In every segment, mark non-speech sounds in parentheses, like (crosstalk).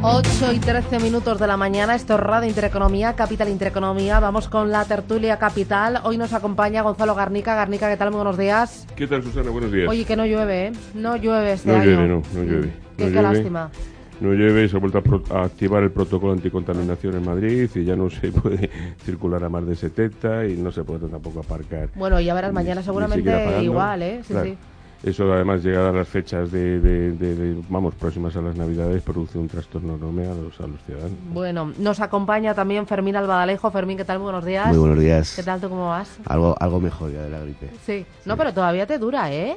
8 y 13 minutos de la mañana, esto es Radio Intereconomía, Capital Intereconomía. Vamos con la tertulia capital. Hoy nos acompaña Gonzalo Garnica. Garnica, ¿qué tal? Muy buenos días. ¿Qué tal, Susana? Buenos días. Oye, que no llueve, ¿eh? No llueve este no año. Llueve, no, no llueve, Qué, qué lástima. No llueve y se ha vuelto a, activar el protocolo anticontaminación en Madrid y ya no se puede (laughs) circular a más de 70 y no se puede tampoco aparcar. Bueno, ya verás, mañana seguramente igual, ¿eh? Sí, sí. Eso además llegadas las fechas de, vamos próximas a las navidades produce un trastorno enorme a los, a los ciudadanos. Bueno, nos acompaña también Fermín Albadalejo. Fermín, ¿qué tal? buenos días. Muy buenos días. ¿Qué tal tú cómo vas? Algo, algo mejor ya de la gripe. Sí. No, pero todavía te dura, ¿eh?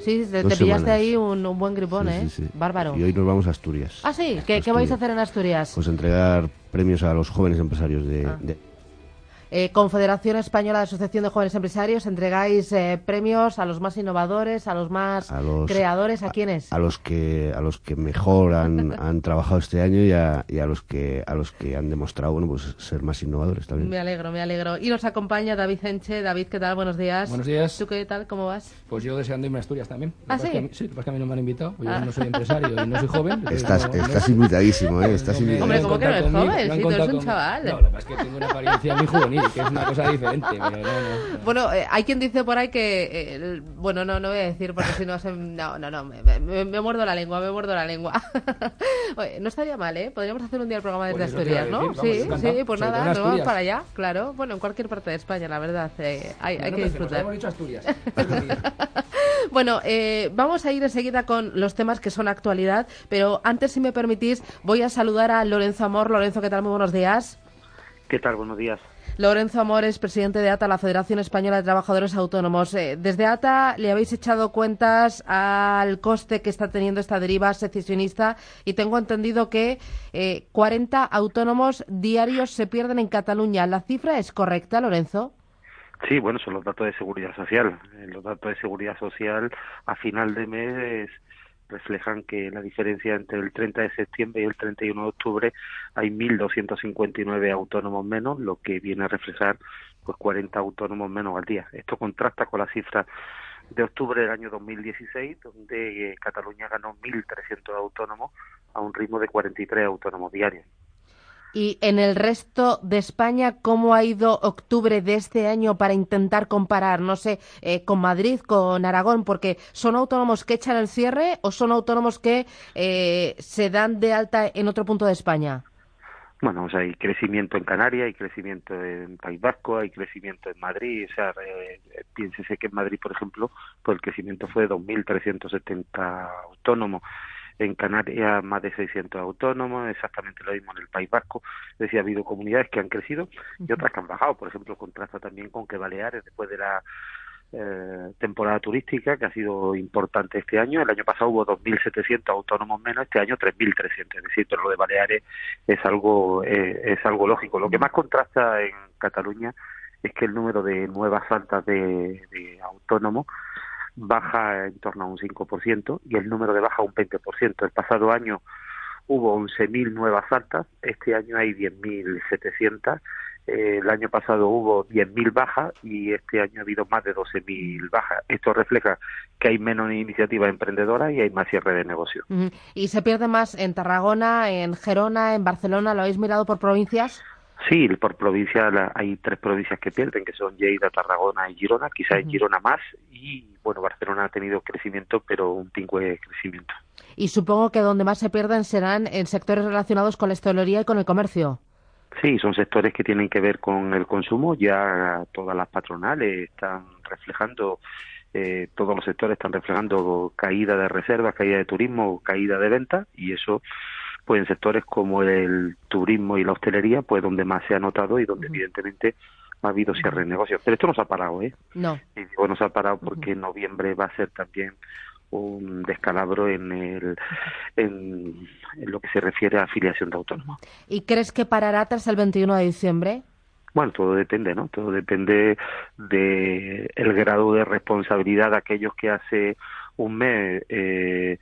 Sí, te, pillaste ahí un, buen gripón, ¿eh? Sí, Bárbaro. Y hoy nos vamos a Asturias. Ah, sí. ¿Qué, ¿qué vais a hacer en Asturias? Pues entregar premios a los jóvenes empresarios de ah. Eh, Confederación Española de Asociación de Jóvenes Empresarios, entregáis eh, premios a los más innovadores, a los más creadores, ¿a, quiénes? A los que a los que mejor (laughs) han, trabajado este año y a, y a, los que a los que han demostrado bueno pues ser más innovadores también. Me alegro, me alegro. Y nos acompaña David Enche. David, ¿qué tal? Buenos días. Buenos días. ¿Tú qué tal? ¿Cómo vas? Pues yo deseando irme a Asturias también. ¿Ah, sí? Que, sí, que a mí no me han invitado. Yo ah. no soy empresario y no soy joven. (laughs) Estás, estás invitadísimo, ¿eh? (laughs) Estás invitadísimo. Hombre, ¿cómo que no eres joven? Si tú eres un chaval. No, lo que pasa es que tengo una apariencia muy juvenil, que es una cosa bueno, eh, hay quien dice por ahí que. Eh, bueno, no, no voy a decir porque si no se. No, no, no, me, muerdo la lengua, me muerdo la lengua. (laughs) no estaría mal, ¿eh? Podríamos hacer un día el programa desde pues Asturias, ¿no? sí, sí, pues nada, nos vamos para allá, claro. Bueno, en cualquier parte de España, la verdad. Eh, hay, hay que disfrutar. Asturias. (laughs) bueno, vamos a ir enseguida con los temas que son actualidad, pero antes, si me permitís, voy a saludar a Lorenzo Amor. Lorenzo, ¿qué tal? Muy buenos días. ¿Qué tal? Buenos días. Lorenzo Amores, presidente de ATA, la Federación Española de Trabajadores Autónomos. Eh, desde ATA le habéis echado cuentas al coste que está teniendo esta deriva secesionista y tengo entendido que 40 eh, autónomos diarios se pierden en Cataluña. ¿La cifra es correcta, Lorenzo? Sí, bueno, son los datos de seguridad social. Eh, los datos de seguridad social a final de mes reflejan que la diferencia entre el 30 de septiembre y el 31 de octubre hay 1.259 autónomos menos, lo que viene a reflejar pues 40 autónomos menos al día. Esto contrasta con la cifra de octubre del año 2016, donde eh, Cataluña ganó 1.300 autónomos a un ritmo de 43 autónomos diarios. Y en el resto de España, ¿cómo ha ido octubre de este año para intentar comparar, no sé, eh, con Madrid, con Aragón? Porque ¿son autónomos que echan el cierre o son autónomos que eh, se dan de alta en otro punto de España? Bueno, o sea, hay crecimiento en Canarias, hay crecimiento en País Vasco, hay crecimiento en Madrid. O sea, eh, piénsese que en Madrid, por ejemplo, pues el crecimiento fue de 2.370 autónomos en Canarias más de 600 autónomos, exactamente lo mismo en el País Vasco, es decir, ha habido comunidades que han crecido y otras que han bajado, por ejemplo, contrasta también con que Baleares, después de la eh, temporada turística, que ha sido importante este año, el año pasado hubo 2.700 autónomos menos, este año 3.300, es decir, pero lo de Baleares es algo, eh, es algo lógico. Lo que más contrasta en Cataluña es que el número de nuevas altas de, de autónomos baja en torno a un 5% y el número de baja un 20%. El pasado año hubo 11.000 nuevas altas, este año hay 10.700. Eh, el año pasado hubo 10.000 bajas y este año ha habido más de 12.000 bajas. Esto refleja que hay menos iniciativas emprendedoras y hay más cierre de negocio. ¿Y se pierde más en Tarragona, en Gerona, en Barcelona? ¿Lo habéis mirado por provincias? Sí, por provincia hay tres provincias que pierden, que son Lleida, Tarragona y Girona, quizá en Girona más, y bueno, Barcelona ha tenido crecimiento, pero un de crecimiento. Y supongo que donde más se pierden serán en sectores relacionados con la hostelería y con el comercio. Sí, son sectores que tienen que ver con el consumo, ya todas las patronales están reflejando eh, todos los sectores están reflejando caída de reservas, caída de turismo, caída de ventas y eso pues en sectores como el turismo y la hostelería, pues donde más se ha notado y donde evidentemente ha habido cierre de negocios. Pero esto no se ha parado, ¿eh? No. Y digo, no se ha parado porque en noviembre va a ser también un descalabro en, el, en, lo que se refiere a afiliación de autónomos. ¿Y crees que parará tras el 21 de diciembre? Bueno, todo depende, ¿no? Todo depende de el grado de responsabilidad de aquellos que hace un mes eh,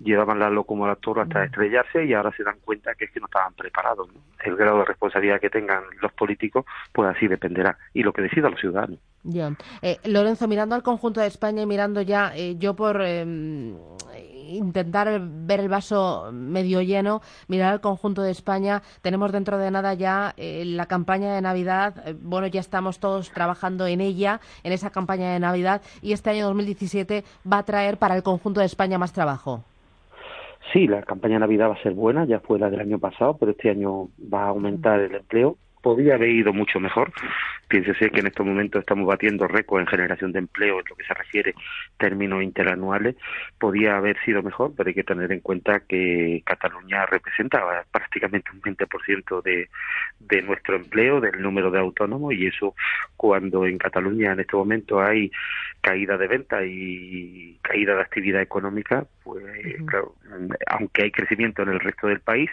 llevaban la locomotora hasta estrellarse y ahora se dan cuenta que es que no estaban preparados. ¿no? El grado de responsabilidad que tengan los políticos, pues así dependerá. Y lo que decidan los ciudadanos. Ya. Eh, Lorenzo, mirando al conjunto de España y mirando ya, eh, yo por eh, intentar ver el vaso medio lleno, mirar al conjunto de España, tenemos dentro de nada ya eh, la campaña de Navidad, eh, bueno, ya estamos todos trabajando en ella, en esa campaña de Navidad, y este año 2017 va a traer para el conjunto de España más trabajo. Sí, la campaña de Navidad va a ser buena, ya fue la del año pasado, pero este año va a aumentar el empleo. Podría haber ido mucho mejor. Piénsese que en estos momentos estamos batiendo récord en generación de empleo en lo que se refiere términos interanuales. Podía haber sido mejor, pero hay que tener en cuenta que Cataluña representa prácticamente un 20% de, de nuestro empleo, del número de autónomos, y eso cuando en Cataluña en este momento hay caída de venta y caída de actividad económica, pues claro, aunque hay crecimiento en el resto del país,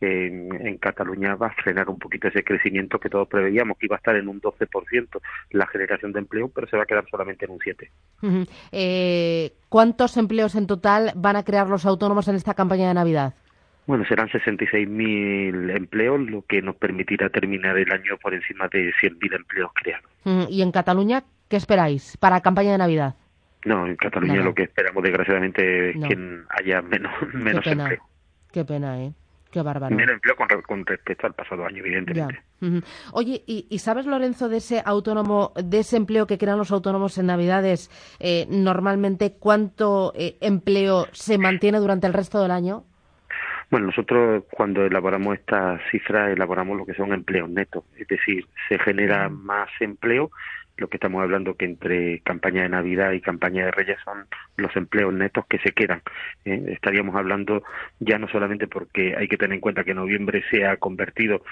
en, en, Cataluña va a frenar un poquito ese crecimiento que todos preveíamos que iba a estar en un 12% la generación de empleo, pero se va a quedar solamente en un 7%. Uh -huh. eh, ¿Cuántos empleos en total van a crear los autónomos en esta campaña de Navidad? Bueno, serán 66.000 empleos, lo que nos permitirá terminar el año por encima de 100.000 empleos creados. Uh -huh. ¿Y en Cataluña qué esperáis para la campaña de Navidad? No, en Cataluña Nada. lo que esperamos desgraciadamente es no. que haya menos, menos qué pena, empleo. Qué pena, ¿eh? Qué bárbaro. Menos empleo con, con, respecto al pasado año, evidentemente. Uh -huh. Oye, ¿y, ¿y, sabes, Lorenzo, de ese autónomo, de ese empleo que crean los autónomos en Navidades, eh, normalmente cuánto eh, empleo se mantiene durante el resto del año? Bueno, nosotros cuando elaboramos estas cifras elaboramos lo que son empleos netos, es decir, se genera más empleo lo que estamos hablando que entre campaña de Navidad y campaña de Reyes son los empleos netos que se quedan. ¿eh? Estaríamos hablando ya no solamente porque hay que tener en cuenta que noviembre se ha convertido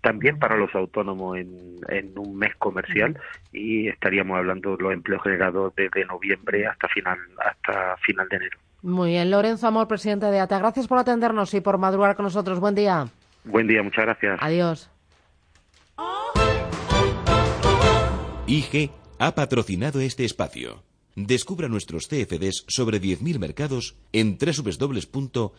también para los autónomos en, en un mes comercial y estaríamos hablando de los empleos generados desde noviembre hasta final hasta final de enero. Muy bien, Lorenzo Amor, presidente de ATA. Gracias por atendernos y por madrugar con nosotros. Buen día. Buen día, muchas gracias. Adiós. IG ha patrocinado este espacio. Descubra nuestros CFDs sobre 10.000 mercados en www.ig.com.